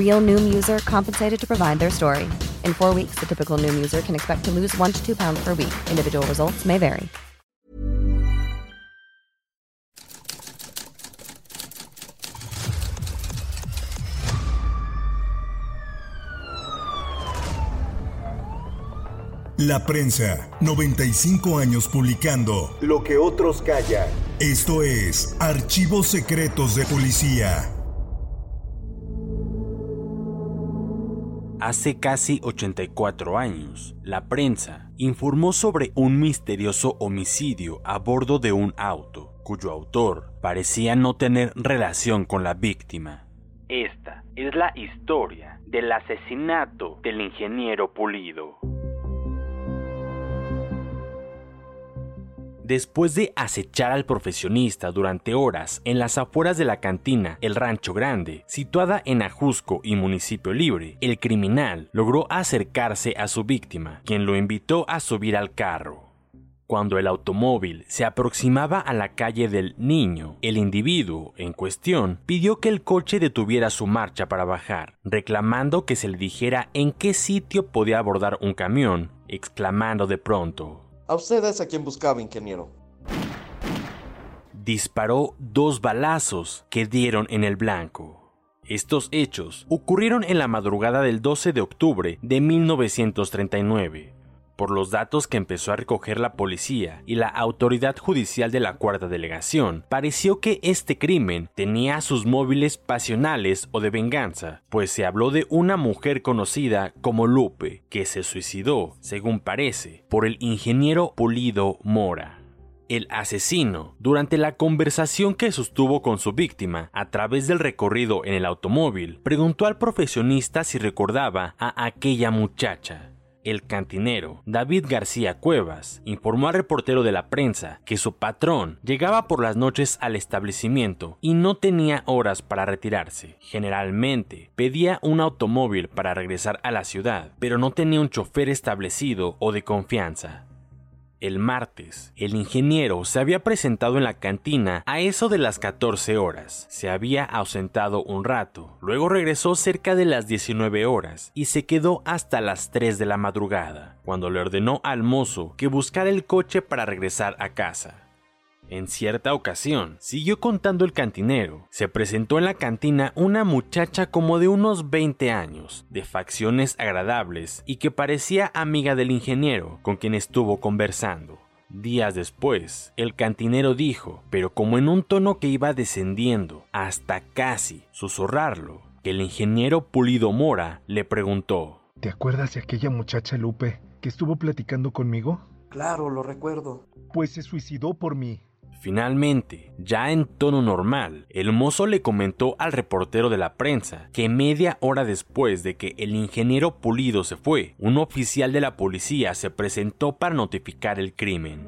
Real Noom user compensated to provide their story. In four weeks, the typical Noom user can expect to lose one to two pounds per week. Individual results may vary. La prensa, 95 años publicando Lo que otros callan. Esto es Archivos Secretos de Policía. Hace casi 84 años, la prensa informó sobre un misterioso homicidio a bordo de un auto, cuyo autor parecía no tener relación con la víctima. Esta es la historia del asesinato del ingeniero Pulido. Después de acechar al profesionista durante horas en las afueras de la cantina El Rancho Grande, situada en Ajusco y Municipio Libre, el criminal logró acercarse a su víctima, quien lo invitó a subir al carro. Cuando el automóvil se aproximaba a la calle del Niño, el individuo en cuestión pidió que el coche detuviera su marcha para bajar, reclamando que se le dijera en qué sitio podía abordar un camión, exclamando de pronto, A usted es a quien buscaba, ingeniero. disparó dos balazos que dieron en el blanco. Estos hechos ocurrieron en la madrugada del 12 de octubre de 1939. Por los datos que empezó a recoger la policía y la autoridad judicial de la cuarta delegación, pareció que este crimen tenía sus móviles pasionales o de venganza, pues se habló de una mujer conocida como Lupe, que se suicidó, según parece, por el ingeniero Pulido Mora el asesino, durante la conversación que sostuvo con su víctima a través del recorrido en el automóvil, preguntó al profesionista si recordaba a aquella muchacha. El cantinero, David García Cuevas, informó al reportero de la prensa que su patrón llegaba por las noches al establecimiento y no tenía horas para retirarse. Generalmente pedía un automóvil para regresar a la ciudad, pero no tenía un chofer establecido o de confianza. El martes, el ingeniero se había presentado en la cantina a eso de las 14 horas. Se había ausentado un rato, luego regresó cerca de las 19 horas y se quedó hasta las 3 de la madrugada, cuando le ordenó al mozo que buscara el coche para regresar a casa. En cierta ocasión, siguió contando el cantinero, se presentó en la cantina una muchacha como de unos 20 años, de facciones agradables y que parecía amiga del ingeniero con quien estuvo conversando. Días después, el cantinero dijo, pero como en un tono que iba descendiendo hasta casi susurrarlo, que el ingeniero Pulido Mora le preguntó, ¿Te acuerdas de aquella muchacha Lupe que estuvo platicando conmigo? Claro, lo recuerdo. Pues se suicidó por mí. Finalmente, ya en tono normal, el mozo le comentó al reportero de la prensa que media hora después de que el ingeniero Pulido se fue, un oficial de la policía se presentó para notificar el crimen.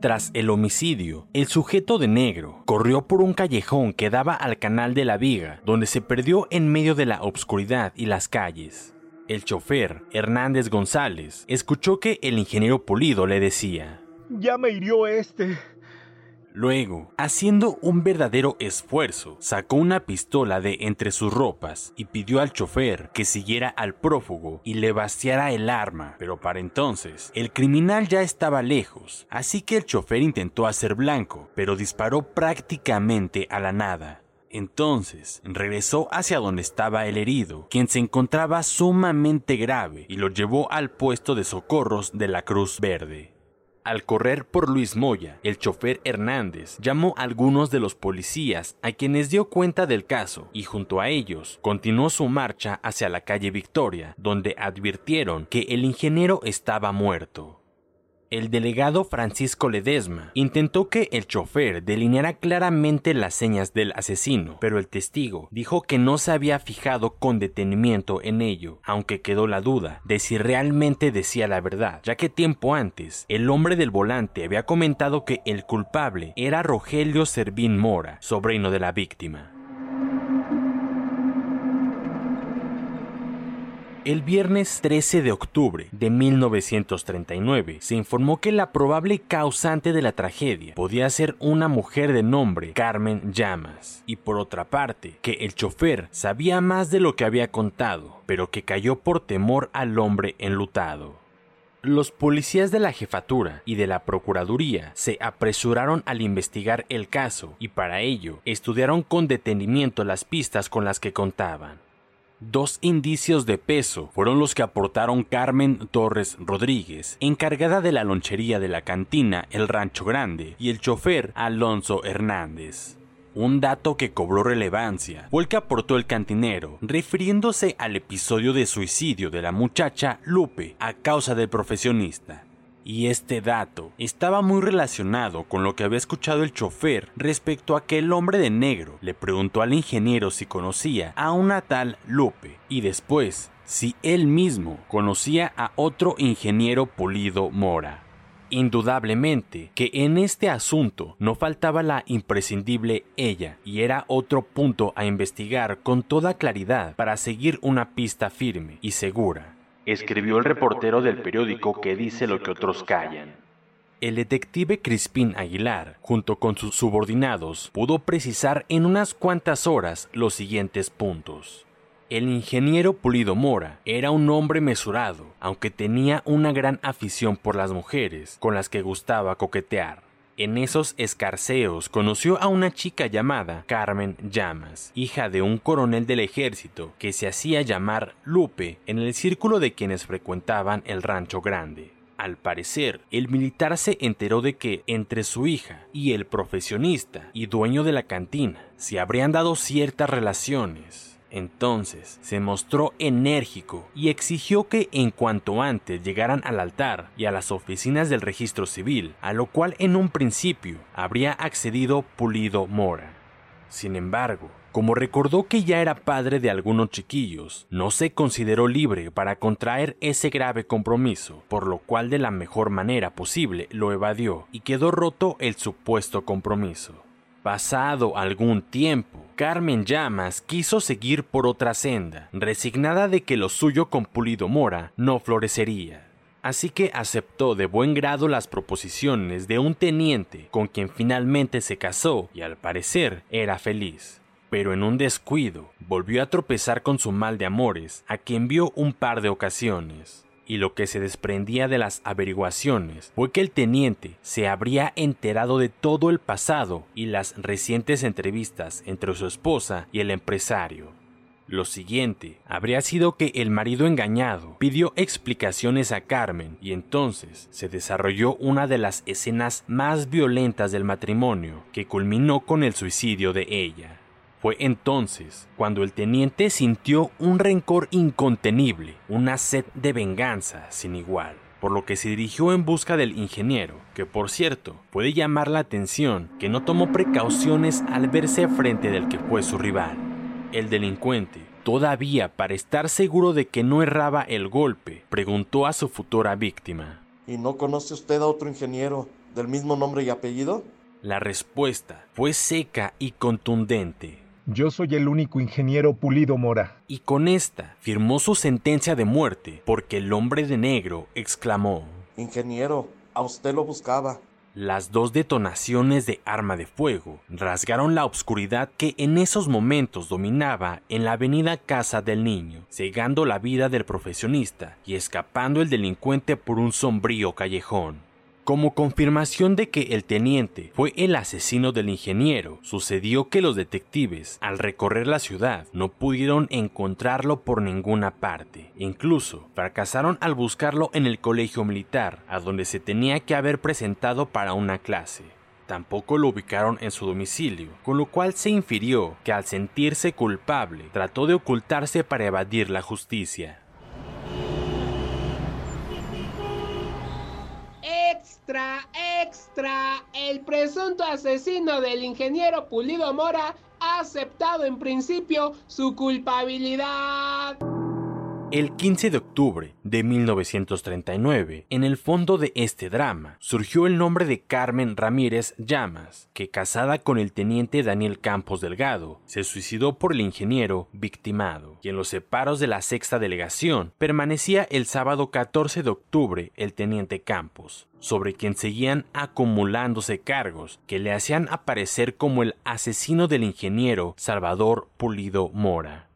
Tras el homicidio, el sujeto de negro corrió por un callejón que daba al canal de la viga, donde se perdió en medio de la obscuridad y las calles. El chofer, Hernández González, escuchó que el ingeniero Pulido le decía, Ya me hirió este. Luego, haciendo un verdadero esfuerzo, sacó una pistola de entre sus ropas y pidió al chofer que siguiera al prófugo y le vaciara el arma, pero para entonces el criminal ya estaba lejos, así que el chofer intentó hacer blanco, pero disparó prácticamente a la nada. Entonces regresó hacia donde estaba el herido, quien se encontraba sumamente grave, y lo llevó al puesto de socorros de la Cruz Verde. Al correr por Luis Moya, el chofer Hernández llamó a algunos de los policías a quienes dio cuenta del caso y junto a ellos continuó su marcha hacia la calle Victoria, donde advirtieron que el ingeniero estaba muerto. El delegado Francisco Ledesma intentó que el chofer delineara claramente las señas del asesino, pero el testigo dijo que no se había fijado con detenimiento en ello, aunque quedó la duda de si realmente decía la verdad, ya que tiempo antes el hombre del volante había comentado que el culpable era Rogelio Servín Mora, sobrino de la víctima. El viernes 13 de octubre de 1939 se informó que la probable causante de la tragedia podía ser una mujer de nombre Carmen Llamas, y por otra parte, que el chofer sabía más de lo que había contado, pero que cayó por temor al hombre enlutado. Los policías de la jefatura y de la procuraduría se apresuraron al investigar el caso y para ello estudiaron con detenimiento las pistas con las que contaban. Dos indicios de peso fueron los que aportaron Carmen Torres Rodríguez, encargada de la lonchería de la cantina El Rancho Grande, y el chofer Alonso Hernández. Un dato que cobró relevancia fue el que aportó el cantinero, refiriéndose al episodio de suicidio de la muchacha Lupe a causa del profesionista. Y este dato estaba muy relacionado con lo que había escuchado el chofer respecto a que el hombre de negro le preguntó al ingeniero si conocía a una tal Lupe y después si él mismo conocía a otro ingeniero Pulido Mora. Indudablemente que en este asunto no faltaba la imprescindible ella y era otro punto a investigar con toda claridad para seguir una pista firme y segura escribió el reportero del periódico que dice lo que otros callan. El detective Crispín Aguilar, junto con sus subordinados, pudo precisar en unas cuantas horas los siguientes puntos. El ingeniero Pulido Mora era un hombre mesurado, aunque tenía una gran afición por las mujeres, con las que gustaba coquetear. En esos escarceos conoció a una chica llamada Carmen Llamas, hija de un coronel del ejército que se hacía llamar Lupe en el círculo de quienes frecuentaban el rancho grande. Al parecer, el militar se enteró de que entre su hija y el profesionista y dueño de la cantina se habrían dado ciertas relaciones entonces se mostró enérgico y exigió que en cuanto antes llegaran al altar y a las oficinas del registro civil, a lo cual en un principio habría accedido Pulido Mora. Sin embargo, como recordó que ya era padre de algunos chiquillos, no se consideró libre para contraer ese grave compromiso, por lo cual de la mejor manera posible lo evadió y quedó roto el supuesto compromiso. Pasado algún tiempo, Carmen Llamas quiso seguir por otra senda, resignada de que lo suyo con Pulido Mora no florecería. Así que aceptó de buen grado las proposiciones de un teniente con quien finalmente se casó y al parecer era feliz. Pero en un descuido volvió a tropezar con su mal de amores, a quien vio un par de ocasiones y lo que se desprendía de las averiguaciones fue que el teniente se habría enterado de todo el pasado y las recientes entrevistas entre su esposa y el empresario. Lo siguiente habría sido que el marido engañado pidió explicaciones a Carmen y entonces se desarrolló una de las escenas más violentas del matrimonio que culminó con el suicidio de ella. Fue entonces cuando el teniente sintió un rencor incontenible, una sed de venganza sin igual, por lo que se dirigió en busca del ingeniero, que por cierto puede llamar la atención que no tomó precauciones al verse frente del que fue su rival. El delincuente, todavía para estar seguro de que no erraba el golpe, preguntó a su futura víctima. ¿Y no conoce usted a otro ingeniero del mismo nombre y apellido? La respuesta fue seca y contundente. Yo soy el único ingeniero Pulido Mora. Y con esta firmó su sentencia de muerte porque el hombre de negro exclamó, Ingeniero, a usted lo buscaba. Las dos detonaciones de arma de fuego rasgaron la obscuridad que en esos momentos dominaba en la avenida Casa del Niño, cegando la vida del profesionista y escapando el delincuente por un sombrío callejón. Como confirmación de que el teniente fue el asesino del ingeniero, sucedió que los detectives, al recorrer la ciudad, no pudieron encontrarlo por ninguna parte. Incluso fracasaron al buscarlo en el colegio militar, a donde se tenía que haber presentado para una clase. Tampoco lo ubicaron en su domicilio, con lo cual se infirió que al sentirse culpable trató de ocultarse para evadir la justicia. Extra, extra, el presunto asesino del ingeniero Pulido Mora ha aceptado en principio su culpabilidad. El 15 de octubre de 1939, en el fondo de este drama, surgió el nombre de Carmen Ramírez Llamas, que casada con el teniente Daniel Campos Delgado, se suicidó por el ingeniero victimado, y en los separos de la sexta delegación permanecía el sábado 14 de octubre el teniente Campos, sobre quien seguían acumulándose cargos que le hacían aparecer como el asesino del ingeniero Salvador Pulido Mora.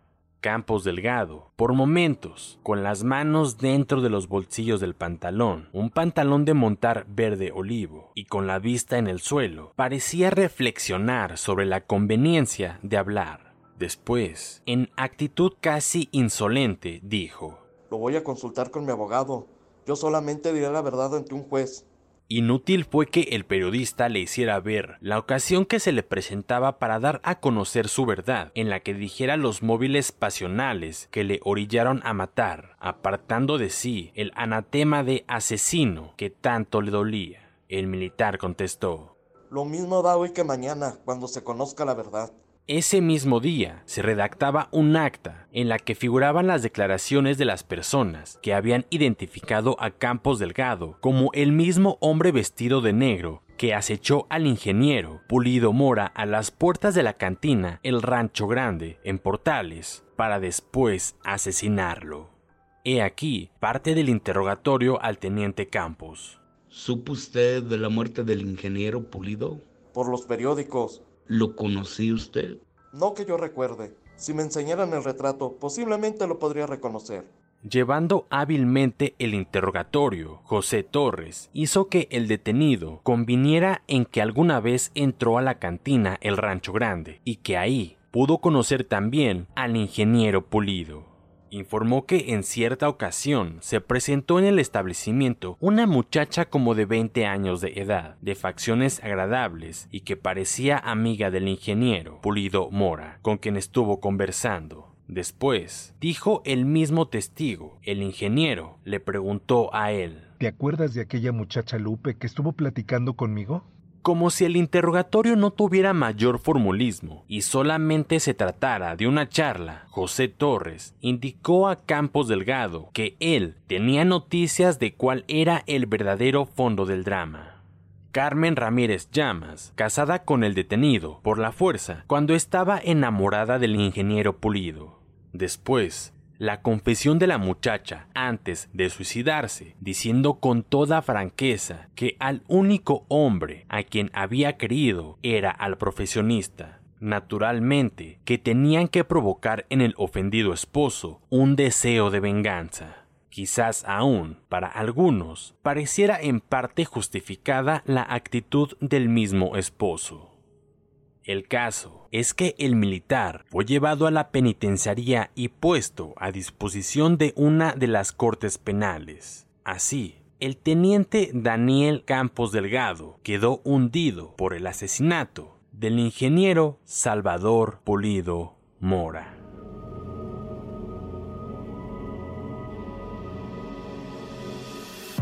Campos Delgado, por momentos, con las manos dentro de los bolsillos del pantalón, un pantalón de montar verde olivo, y con la vista en el suelo, parecía reflexionar sobre la conveniencia de hablar. Después, en actitud casi insolente, dijo, Lo voy a consultar con mi abogado. Yo solamente diré la verdad ante un juez. Inútil fue que el periodista le hiciera ver la ocasión que se le presentaba para dar a conocer su verdad, en la que dijera los móviles pasionales que le orillaron a matar, apartando de sí el anatema de asesino que tanto le dolía. El militar contestó, Lo mismo da hoy que mañana, cuando se conozca la verdad. Ese mismo día se redactaba un acta en la que figuraban las declaraciones de las personas que habían identificado a Campos Delgado como el mismo hombre vestido de negro que acechó al ingeniero Pulido Mora a las puertas de la cantina El Rancho Grande en Portales para después asesinarlo. He aquí parte del interrogatorio al teniente Campos. ¿Supo usted de la muerte del ingeniero Pulido? Por los periódicos. ¿Lo conocí usted? No que yo recuerde. Si me enseñaran el retrato, posiblemente lo podría reconocer. Llevando hábilmente el interrogatorio, José Torres hizo que el detenido conviniera en que alguna vez entró a la cantina El Rancho Grande y que ahí pudo conocer también al ingeniero Pulido informó que en cierta ocasión se presentó en el establecimiento una muchacha como de 20 años de edad, de facciones agradables y que parecía amiga del ingeniero Pulido Mora, con quien estuvo conversando. Después, dijo el mismo testigo, el ingeniero le preguntó a él, ¿Te acuerdas de aquella muchacha Lupe que estuvo platicando conmigo? Como si el interrogatorio no tuviera mayor formulismo y solamente se tratara de una charla, José Torres indicó a Campos Delgado que él tenía noticias de cuál era el verdadero fondo del drama. Carmen Ramírez Llamas, casada con el detenido por la fuerza cuando estaba enamorada del ingeniero Pulido. Después, la confesión de la muchacha antes de suicidarse, diciendo con toda franqueza que al único hombre a quien había querido era al profesionista. Naturalmente que tenían que provocar en el ofendido esposo un deseo de venganza. Quizás aún, para algunos, pareciera en parte justificada la actitud del mismo esposo. El caso es que el militar fue llevado a la penitenciaría y puesto a disposición de una de las cortes penales. Así, el teniente Daniel Campos Delgado quedó hundido por el asesinato del ingeniero Salvador Pulido Mora.